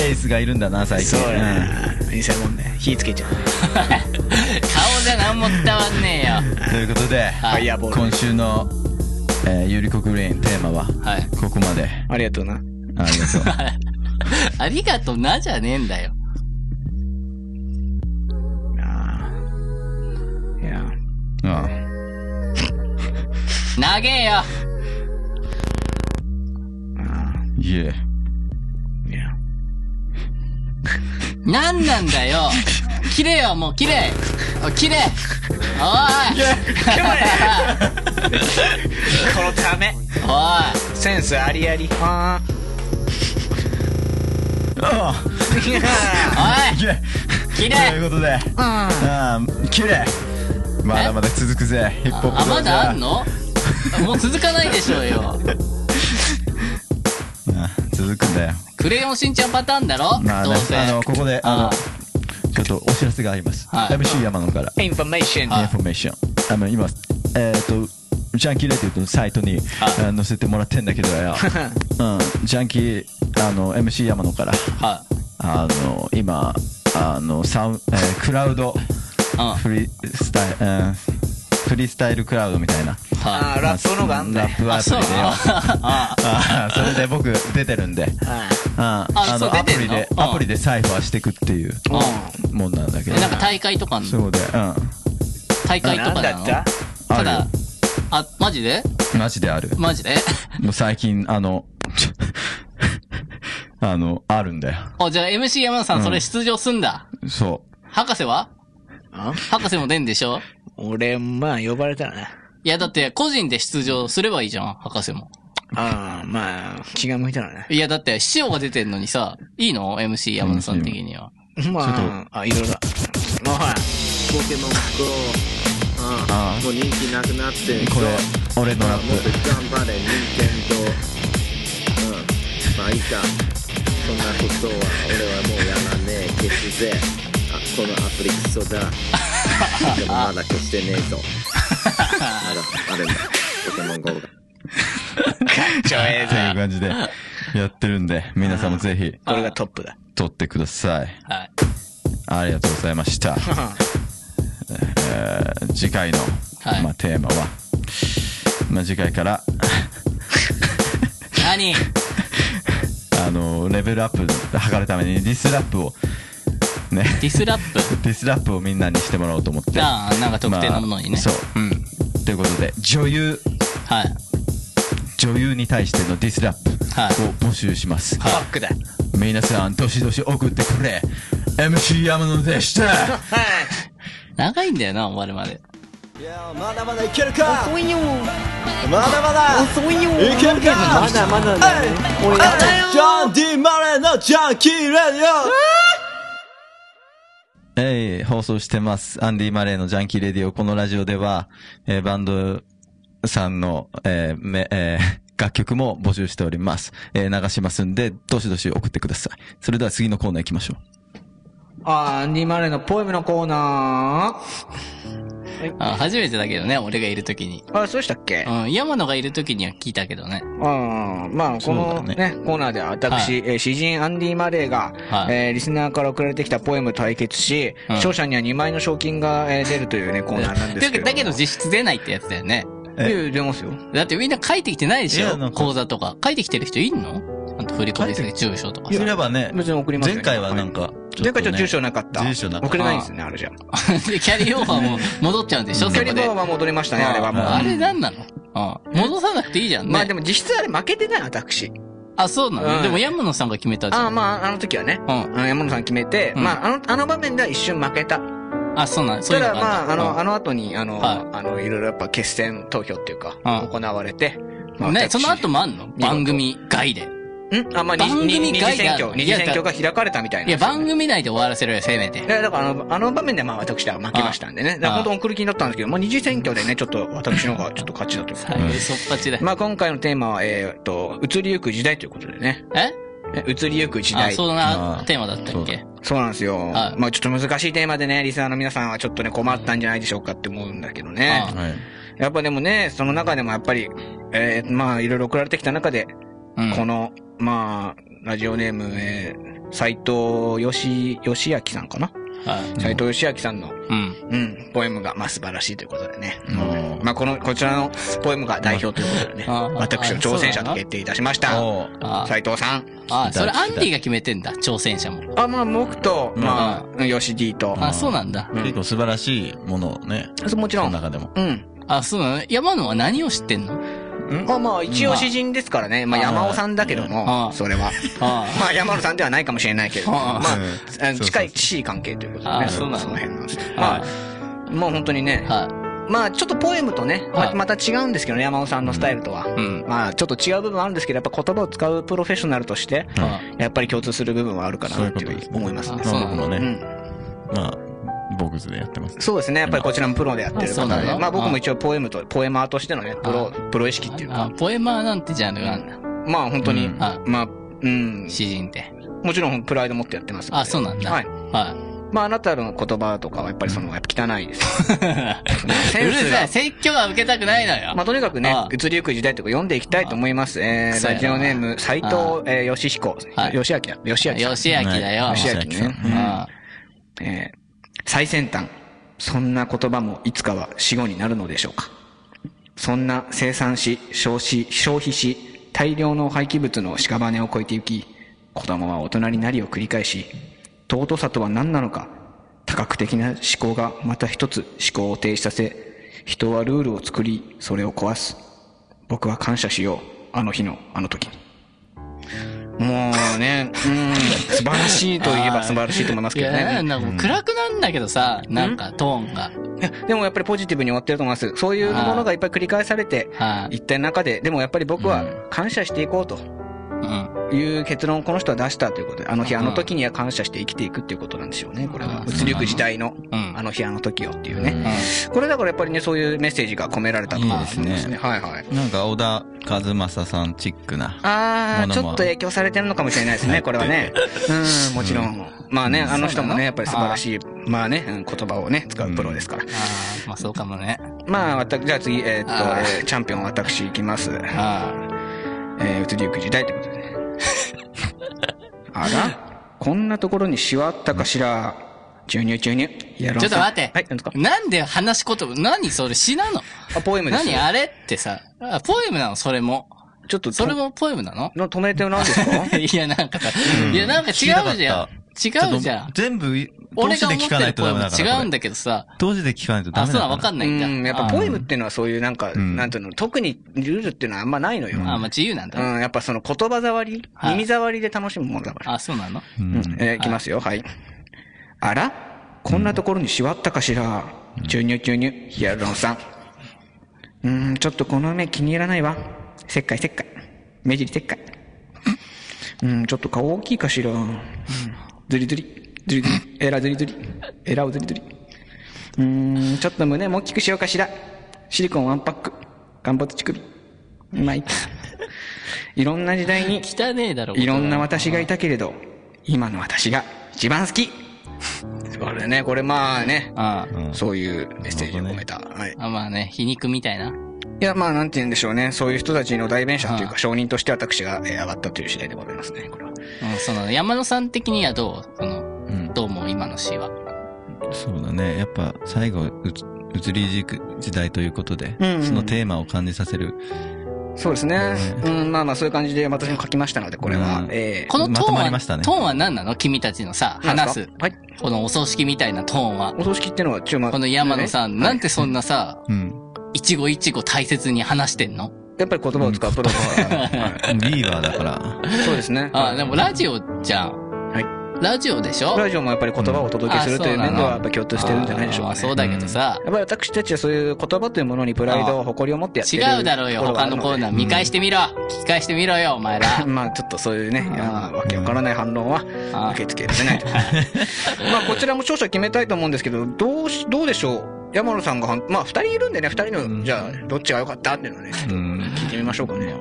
エースがいるんだな最近そうやね。偽物ね。火つけちゃう。顔じゃ何も伝わんねえよ。う んということで。今週のえーゆりこグリーンテーマははい。ここまでありがとうな。ありがとうありがとうなじゃねえんだよ。長えよ。ああ。いえ。いや。なんなんだよ。切れよ、もう切れ。お切れ。おい。このため。おセンスありあり。ああ。いおい。あきれ切れ。ということで。ああきれ。まだまだ続くぜ。ヒップホップあ、まだあんのの？もう続かないでしょうよ。続くんだよ。クレヨンしんちゃんパターンだろ？まあねどうせ。あのここであのちょっとお知らせがあります。はい。MC 山野から。あ。インフォメーション。インフォメーションあの今えっとジャンキーレディオのサイトにはい。あ載せてもらってんだけどよ。うん。ジャンキーあの MC 山野から。はあの今あのサウン、えークラウドうん。フリースタイル、うんフリースタイルクラウドみたいな。あーラップのがあんだ。ラップアあ、そうプリで。よああーそれで僕出てるんで。ああそう出の？アプリでアプリでサイファーしていくっていう。うもんなんだけど。ん。なんか大会とかの？そうでうん。大会とかなの？だったただある、あ、マジで？マジである。マジで？もう最近あの あのあるんだよ。あ、じゃあ MC 山田さんそれ出場すんだ。そ博士は？あ博士も出んでしょ？俺、まあ、呼ばれたらね。いや、だって個人で出場すればいいじゃん、博士も。ああ、まあ、気が向いたらね。いや、だって、師匠が出てんのにさ、いいの ?MC 山田さん的には。まあ、あ、いろいろ。まあ、ほら。ポケモン GO あもう人気なくなってうこれ俺のラッもっとプ頑張れ任天堂うんまあいいかそんなことは俺はもうやらねえ消すぜあこのアプリクソだでもまだ消してねえぞまだあるんだ。ポケモン GO が。ちょええっていうぜ。感じでやってるんで皆さんもぜひこれがトップだ。撮ってください。はい。ありがとうございました、えー次回の、はい。まあ、テーマは、まあ、次回から何？あのレベルアップ図るために diss rap をね。 diss rap。diss rap をみんなにしてもらおうと思って。ああ、なんか特定のものにね。まあそう。うん。ということで女優。はい。女優に対しての diss rap はい。を募集します、ファックだ。皆さんどしどし送ってくれ。MC 山野でしたはい。長いんだよな、終わるまで。いやまだまだいけるか。遅いよ。まだまだ。遅いよ。いけるか。まだまだだよもうやだよ。ジャンディ・マレーのジャンキー・レディえい、放送してます。アンディ・マレーのジャンキー・レディオ。このラジオでは、えーバンドさんの、えーめえー楽曲も募集しております。えー流しますんで、どしどし送ってください。それでは次のコーナー行きましょうアンディ・マレーのポエムのコーナー初めてだけどね、俺がいるときに。ー。あ、そうしたっけ？うん、山野がいるときには聞いたけどね。あまあ、このだねね、コーナーでは私、はいえー詩人アンディ・マレーが、はいえーリスナーから送られてきたポエム対決し、うん勝者には2万円の賞金が、えー出るというね、コーナーなんですけど。だけど実質出ないってやつだよね。え出ますよ。だってみんな書いてきてないでしょ？講座とか。書いてきてる人いんの？あと振り込み先住所とかす。ればね、別に送りますよ、前回はなんか、前回ちょっと住所なかった。住所なかった送れないんですね、あれじゃ。で、キャリーオーバーも戻っちゃうんでしょそこで。キャリバーは戻りましたね、あれはもう。あれなんなの？うん。戻さなくていいじゃんね。まあでも実質あれ負けてない、私。あ、そうなうんのでも山野さんが決めたじゃん。ああ、まあ、あの時はね。うん。あの山野さん決めて、うんまあ、あの、あの場面では一瞬負けた。あ、そうなんそうただ、いうのがまあ、あの、あの、の後に、あの、はあの、いろいろやっぱ決戦投票っていうか、うん行われて、まあね、私その後もあんの？事番組外で。ん？あ、まあ、番組二二次選挙、二次選挙が開かれたみたいな。いや、番組内で終わらせろよ、せめて。でだからあの、あの場面でまあ私は負けましたんでね。だから本当送る気になったんですけど、まあ二次選挙でね、ちょっと私の方がちょっと勝ちだといそっぱちだ。まあ今回のテーマは、えーっと、移りゆく時代ということでね。え？え移りゆく時あ、代。そんあなーテーマだったっけ？そうなんですよ。はいまあちょっと難しいテーマでね、リスナーの皆さんはちょっとね、困ったんじゃないでしょうかって思うんだけどね。あはい。やっぱでもね、その中でもやっぱり、えー、まあいろいろ送られてきた中で、うん。この、まあ、ラジオネーム、えー、斎藤よし、よしあきさんかな？はい。斎藤よしあきさんの、うん。うん、ポエムが、まあ素晴らしいということでね。うんまあこの、こちらのポエムが代表ということでね、あ私の挑戦者と決定いたしました。斎藤さん。あ、それアンディが決めてんだ、挑戦者も。あ、まあ僕と、まあ、よし D と、あ、そうなんだ。結構素晴らしいものをね。もちろん。その中でも。うん。あ、そうなの？山野は何を知ってんの？あまあ、一応詩人ですからね。まあ、山尾さんだけどあも、あそれは。あまあ、山尾さんではないかもしれないけれどまあ近い、近い関係ということでね。あそうなのその辺なんです。あまあ、もう本当にね、はまあ、ちょっとポエムとね、また違うんですけどね、山尾さんのスタイルとは。うん。まあ、ちょっと違う部分はあるんですけど、やっぱ言葉を使うプロフェッショナルとして、やっぱり共通する部分はあるかなっていう思いますね。あそうなのね、うん。まあ、ボグズでやってます。そうですね。やっぱりこちらもプロでやってる方で。あそうなのまあ僕も一応ポエムと、ポエマーとしてのね、プロ、プロ意識っていうあか、、ポエマーなんてジャンルがあるんだ。まあ本当に、うんあまあ、うん、詩人って。もちろんプライド持ってやってますあ、そうなんだ。はい。はまああなたの言葉とかはやっぱりその、やっぱ汚いです。い。センスがうるさい。説教は受けたくないのよ。まあとにかくねあ、移りゆく時代とか読んでいきたいと思います。えー、ラジオネーム、斎藤、えー、義彦。はい義明だ。義明さん。吉明だよ。義明ね。うんあえー最先端。そんな言葉もいつかは死後になるのでしょうか？そんな生産し、消費し、消費し、大量の廃棄物の屍を越えてゆき、子供は大人になりを繰り返し、尊さとは何なのか、多角的な思考がまた一つ思考を停止させ、人はルールを作り、それを壊す。僕は感謝しよう。あの日の、あの時に。もうね、うん、素晴らしいといえば素晴らしいと思いますけどね。なんだ、もう暗くなんだけどさ、なんかトーンが。でもやっぱりポジティブに終わってると思います。そういうものがいっぱい繰り返されてはい。い。った中で、でもやっぱり僕は感謝していこうとうん。いう結論をこの人は出したということで、あの日うんあの時には感謝して生きていくっていうことなんでしょうね。これはう。ん移りゆく時代のうんあの日あの時をっていうね。うん。これだからやっぱりね、そういうメッセージが込められたと思いますいいですねはいはい。なんか、小田和正さんチックな。あー、ものもちょっと影響されてるのかもしれないですね、これはね。うん、もちろん。まあね、あの人もね、やっぱり素晴らしい、まあね、うん言葉をね、使うプロですから。ああ、まあそうかもね。まあ、じゃあ次、えーっと、チャンピオン私いきます。あえー、移りゆく時代ってことでね。あら？こんなところにシワあったかしら？注入注入。いやあ。ちょっと待って。はい、何ですか？なんで話し言葉、何それ詩なの？あ、ポエムです。何あれってさ、あポエムなの？それも。ちょっと、それもポエムなの？の止めて何ですか？いや、なんかさ、いや、なんか違うじゃん。違うじゃん。全部、同俺時で聞かないが思ってるポとダメだから。エムと違うんこだけどさ。れ同時で聞かないとダあ、そうなの？メだから。うわかんないんだ。ん、やっぱポエムっていうのはそういうなんか、んなんていうの、特にルールっていうのはあんまないのよ。あ、まあ自由なんだ。うん、やっぱその言葉触り、はい耳触りで楽しむもんだから。あ、そうなの？うんうん、えーいきますよ、はい。あら？こんなところにしわったかしら？注入注入、ヒアルロン酸。うーん、ちょっとこの目気に入らないわ。石灰石灰。目尻石灰。うーん、ちょっと顔大きいかしら？うん、ずりずり、ずりずり、エラずりずり、エラをずりずり。うーん、ちょっと胸も大きくしようかしら。シリコンワンパック。頑張って乳首。うまい。いろんな時代に汚ねえだろ。いろんな私がいたけれど、今の私が一番好き。これね、これまあね、ああうんそういうメッセージを込めた。はい。あ。まあね、皮肉みたいな。いや、まあなんて言うんでしょうね。そういう人たちの代弁者というか、証人として私がえー上がったという次第でございますね、これは。うん、その、山野さん的にはどう？その、うんどうも今の詩は。そうだね。やっぱ最後、うつ移り時時代ということで、うんうんそのテーマを感じさせる。そうですね。うん、まあまあそういう感じで私も書きましたので、これは。うんえーこのトーンは、りましたねトーンは何なの？君たちのさ、話す。はい。このお葬式みたいなトーンは。お葬式っていうのは、ちょ、まあこの山野さん、なんててそんなさ、うん。一語一語大切に話してんの？やっぱり言葉を使うプロ。はいリーバーだから。そうですね。あ、でもラジオじゃん。はい。ラジオでしょ？ラジオもやっぱり言葉をお届けするという面では、やっぱ共通してるんじゃないでしょうかね。そうだけどさ、やっぱり私たちはそういう言葉というものにプライド、誇りを持ってやって違るうだろうよ、他のコーナー。見返してみろ聞き返してみろよ、お前ら。まあちょっとそういうね、わけわからない反論は受け付けられないと。まあこちらも少々決めたいと思うんですけど、どうし、どうでしょう？山野さんがまあ二人いるんでね、二人の、じゃあ、どっちが良かったっていうのをね。聞いてみましょうかね。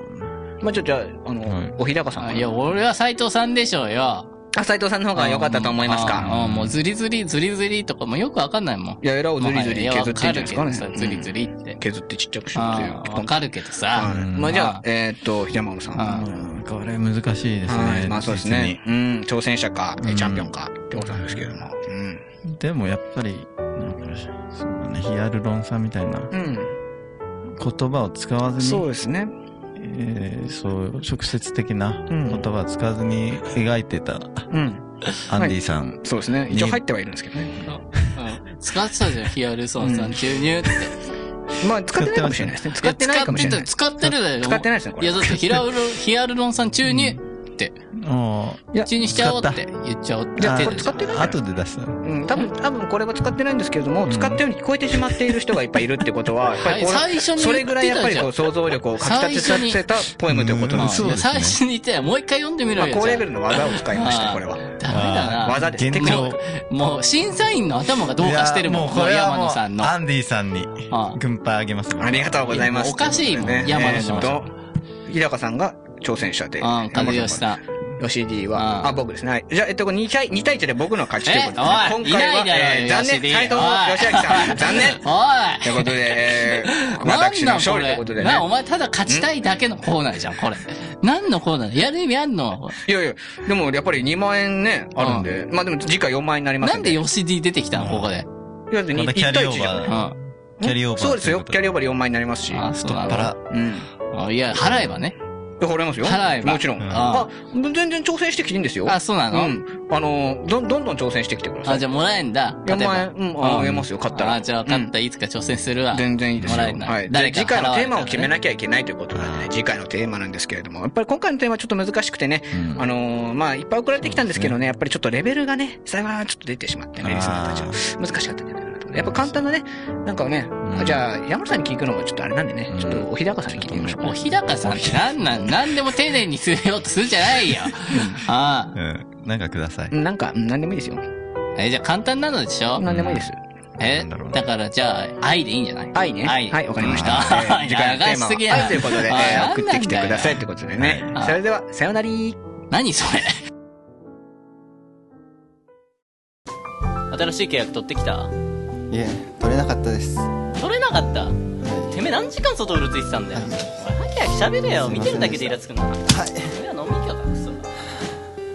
まあちょっとじゃあ、あの、はいお日高さんいや、俺は斎藤さんでしょうよ。あ、斉藤さんの方が良かったと思いますかああもうズリズリ、ズリズリとかもよくわかんないもん。いや、エラをズリズリ削っていいんじゃないですかね。ズリズリって。削ってちっちゃくしようというわかるけどはさ。い。まあじゃあ、えーっと、山野さん。あうんこれ難しいですね。はい。まあそうですね。うん。挑戦者か、チャンピオンか、ってことなんですけれども。うん。でもやっぱり、そうだね、ヒアルロン酸みたいなうん。言葉を使わずに、そうですね。えーそう、直接的なうん言葉を使わずに描いてたうん。アンディさん。そうですね。一応入ってはいるんですけどね。うん使ってたじゃん、ヒアルソン酸注入って。まあ、使ってないかもしれないですね。使ってないかもしれない。使ってるだよ。使ってないですねこれいや、だってヒアルロン酸注入って、もいや注入しちゃおうって言っちゃおうっていや手でこれ使ってない後で出したうん、多分、多分これは使ってないんですけれども、使ったように聞こえてしまっている人がいっぱいいるってことは、やっぱりこれ最初にそれぐらいやっぱりこう想像力をかき立てさせたポエムということなんですね最初に言ってたよもう一回読んでみろまあ、よ。高レベル。ルの技を使いました、これは。ダメだな。技です。現テクニッ状ク。もう、審査員の頭がどうかしてるもん。これは山もう野さんの。アンディさんにああ軍配あげますありがとうございます。おかしいもん山野さん日高さんが挑戦者で。うん、和義さん。吉 D うんは、あ、僕ですね。はいじゃあ、えっと、2対、2対1で僕の勝ちということで、えおい今回は、い残念、斎藤義明さん、残念おいということで、私の勝利ということでねな、。お前ただ勝ちたいだけのコーナーじゃん、これ。何のコーナー？やる意味あんの？いやいや、でもやっぱり2万円ね、あるんで、まあでも次回4万円になりますなんで吉 D 出てきたの、ここで？いや、でまたキャ1対1リーオーじゃん。キャリーオーバーそうですよ。キャリーオーバーで4万円になりますし。あ、そうなパラのうん。あいや、払えばね。で払いますよ。払えばもちろん。うんあ、全然挑戦してきていいんですよ。あ、そうなの？うん。あの、どん、どんどん挑戦してきてください。あ、じゃあもらえんだ。4例えば万円、うん、ああげますよ、買ったら。あ、じゃあ勝ったらいつか挑戦するわ。全然いいですよ。もらえんだはい。次回のテーマを決めななきゃいけないということなんでね、次回のテーマなんですけれども、やっぱり今回のテーマはちょっと難しくてね、うんあのーまあ、いっぱい送られてきたんですけどね、やっぱりちょっとレベルがね、最後はちょっと出てしまってね、リスナーたちの。難しかったんじゃないやっぱ簡単なね、なんかね、あじゃあ、山田さんに聞くのもちょっとあれなんでね、ちょっとお日高さんに聞いてみましょうか。お日高さんってなんなん、なんでも丁寧にするようとするんじゃないよ。ああ。うん。なんかください。なんか、うんなんでもいいですよ。え、じゃあ簡単なのでしょ？なんでもいいです。えだからじゃあ、愛でいいんじゃない？愛ね。愛。はい、わかりました。あえー次回のテーマ長すぎやということで、送ってきてくださいということでねはい。それでは、さよなら。何それ？新しい契約取ってきた？いえ取れなかったです。取れなかった？はてめえ何時間外うるついてたんだよ。おいはきはき喋れよ。見てるだけでイラつくなはい俺は飲み行きゃクソ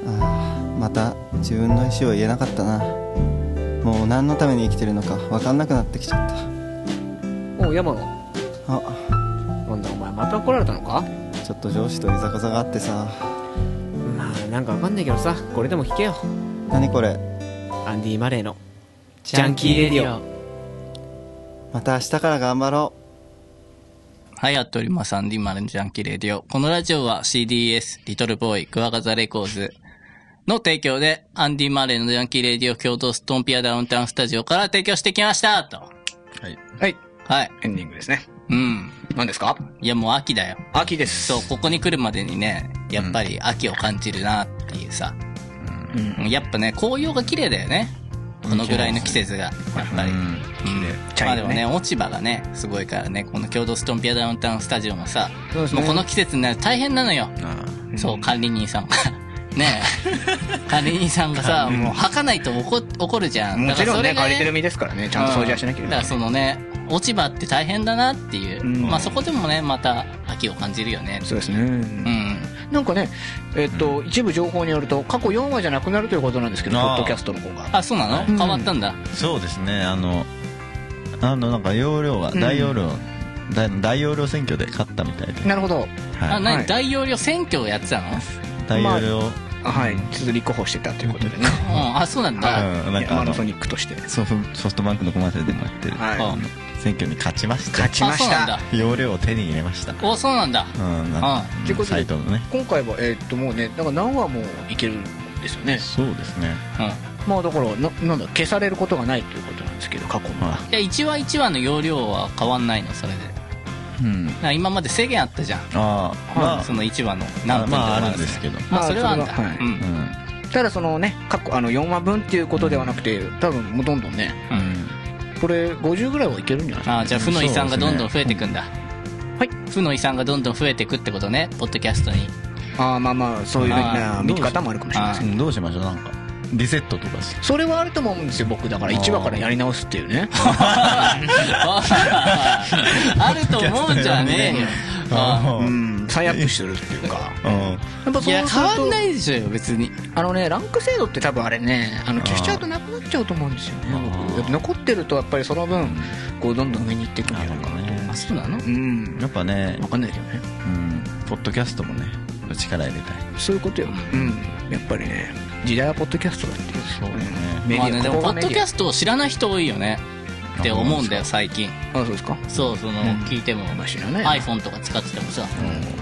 あーまた自分の意思を言えなかったな。もう何のために生きてるのか分かんなくなってきちゃった。お山野。あ。なんだお前また怒られたのか？ちょっと上司といざこざがあってさ。まあなんかわかんないけどさ。これでも弾けよ。何これ？アンディ・マレーのジャンキー・レディオまた明日から頑張ろはい、やっております。アンディマレーのジャンキーレディオ。このラジオは CDS、リトルボーイ、クワガザレコーズの提供で、アンディマレーのジャンキーレディオ京都ストンピアダウンタウンスタジオから提供してきましたと。はい。はい。はい。エンディングですね。うん。何ですか？いや、もう秋だよ。秋です。そう、ここに来るまでにね、やっぱり秋を感じるなっていうさ。うん。やっぱね、紅葉が綺麗だよね。このぐらいの季節が、やっぱり。うん。まあでもね、落ち葉がね、すごいからね、この共同ストンピアダウンタウンスタジオもさ、もうこの季節になると大変なのよ。あそう、管理人さんが。ねえ。管理人さんがさ、もう吐かないと怒怒るじゃん。もちろんね、だからそれが借りてる身ですからね、ちゃんと掃除はしなきゃいけだから。そのね、落ち葉って大変だなっていう。う。んまあそこでもね、また秋を感じるよね。そうですね。う。ん。なんかね、えっと、一部情報によると、過去4話じゃなくなるということなんですけど、ポッドキャストの方が。あ、そうなの？うん変わったんだ。そうですね、あの、あの、なんか容量が、うん大容量、大大容量選挙で勝ったみたいで。なるほど。あ、はい。何、はい大容量選挙をやってたの？大容量、はい。続立候補してたということでね。うん、あ、そうなんだ。うんなんかあのマラソニックとして。ソフソフトバンクのコマーシャルでもやってる、はいうん選挙に勝ちました勝ちまあ、そうなんだ。容量を手に入れましたお、そうなんだ。うんなんかということでサイトのね今回は、えっと、もうね、なんか何話もいけるんですよね。そうですねうん。いまあだから、ななんだ、消されることがないということなんですけど、過去のは。や、1話1話の容量は変わんないの、それで。うん今まで制限あったじゃん。ああまあその1話の何分まあるんですけどまあそれはあんだ。ははいうん。うんただそのね、過去、あの、4話分っていうことではなくて、多分もうどんどんね、うん。これ50ぐらいはいけるんじゃないですか。ああ、じゃあ負の遺産がどんどん増えていくんだ。はい。負の遺産がどんどん増えていくってことね、ポッドキャストに。ああ、まあまあ、そういう見方もあるかもしれないですけど。うんどうしましょうなんかリセットとかしそれはあると思うんですよ、僕。だから1話からやり直すっていうね。あると思うんじゃねえよ。あうん、再アップするっていうか。うんやっぱいや、そうすると変わんないでしょよ、別に。あのね、ランク制度って多分あれね、あの消しちゃうとなくなっちゃうと思うんですよね。残ってるとやっぱりその分、こうどんどん上に行っていくんじゃないかなと。ねあ、そうなのうん。やっぱねわかんないけどね。うんポッドキャストもね力入れたい。そういうことよ。うん。やっぱりね、時代はポッドキャストだっていう。そうだね。メデまあね、でも、ポッドキャスストを知らない人多いよね。って思うんだよ最近。あそうですか。そうその、聞いても。知らないな iPhone とか使っててもさ、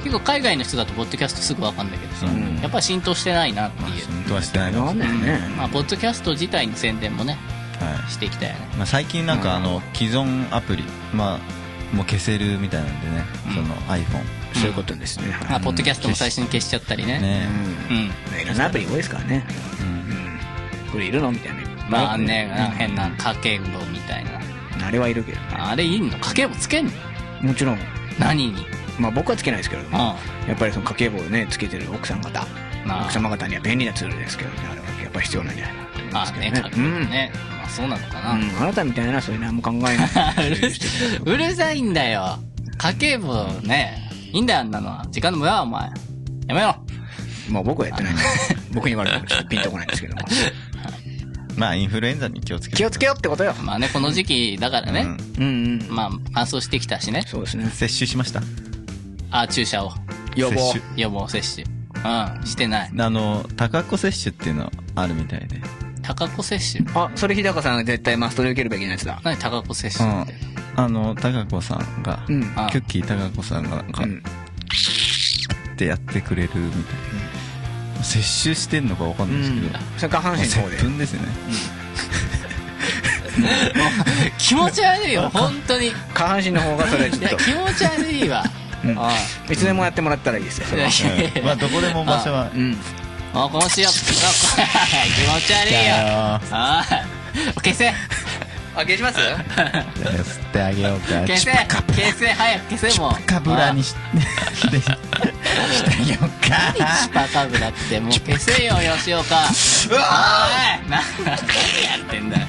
結構海外の人だとポッドキャストすぐ分かんだけどさ、ん。やっぱり浸透してないなっていう、浸透はしてないかもしれない。わかん。ないよねまあ、ポッドキャスト自体の宣伝もねはい。していきたいよね。まあ、最近なんかあの既存アプリまあもう消せるみたいなんでね、その iPhone そういうことですね。まあ、ポッドキャストも最初に消しちゃったりね。ねうん。いろんなアプリ多いですからね。これいるの？みたいな。まあね、なんか変な家計簿みたいな。あれはいるけどね。あれいいの？家計簿つけんの？もちろん。何に？まあ僕はつけないですけれどもあやっぱりその家計簿をねつけてる奥さん方。まあ。奥様方には便利なツールですけどね。あれは。やっぱり必要なんじゃないかなと思いますけどあね家計簿うんね、まあそうなのかな、うん。あなたみたいなそういう何も考えない。うるうるさいんだよ。家計簿ねいいんだよあんなのは。時間の無駄はお前。やめろまあ僕はやってないんで。僕に言われてもちょっとピンとこないんですけども。まあインフルエンザに気をつけて。気をつけようってことよ。まあねこの時期だからね、うん。うんまあ乾燥してきたしね。そうですね。接種しました？あ注射を。予防。接予防接種。うんしてない。あのタカコ接種っていうのあるみたいで。高子接種？あそれ日高さんが絶対マストで受けるべきなやつだ。何高子接うん種って、あのタカコさんが、うん。あキュッキータカコさんがなんか、うん。ってやってくれるみたいな、接種してんのかわかんないですけど、それ下半身の方で。接吻ですよね、気持ち悪いよ本当に。い下半身の方がそれちょっと。や気持ち悪いわ、うん。あいつでもやってもらったらいいですよ。それはうん。まあどこでも場所はうん。あこのしよう気持ち悪いよ。ああ消せあ消します？吸ってあげようか。消せ。消せ。早く消せもう。カブラにしでしてあげようか。チパカブラってもう消せよ吉岡。おい。な何やってんだよ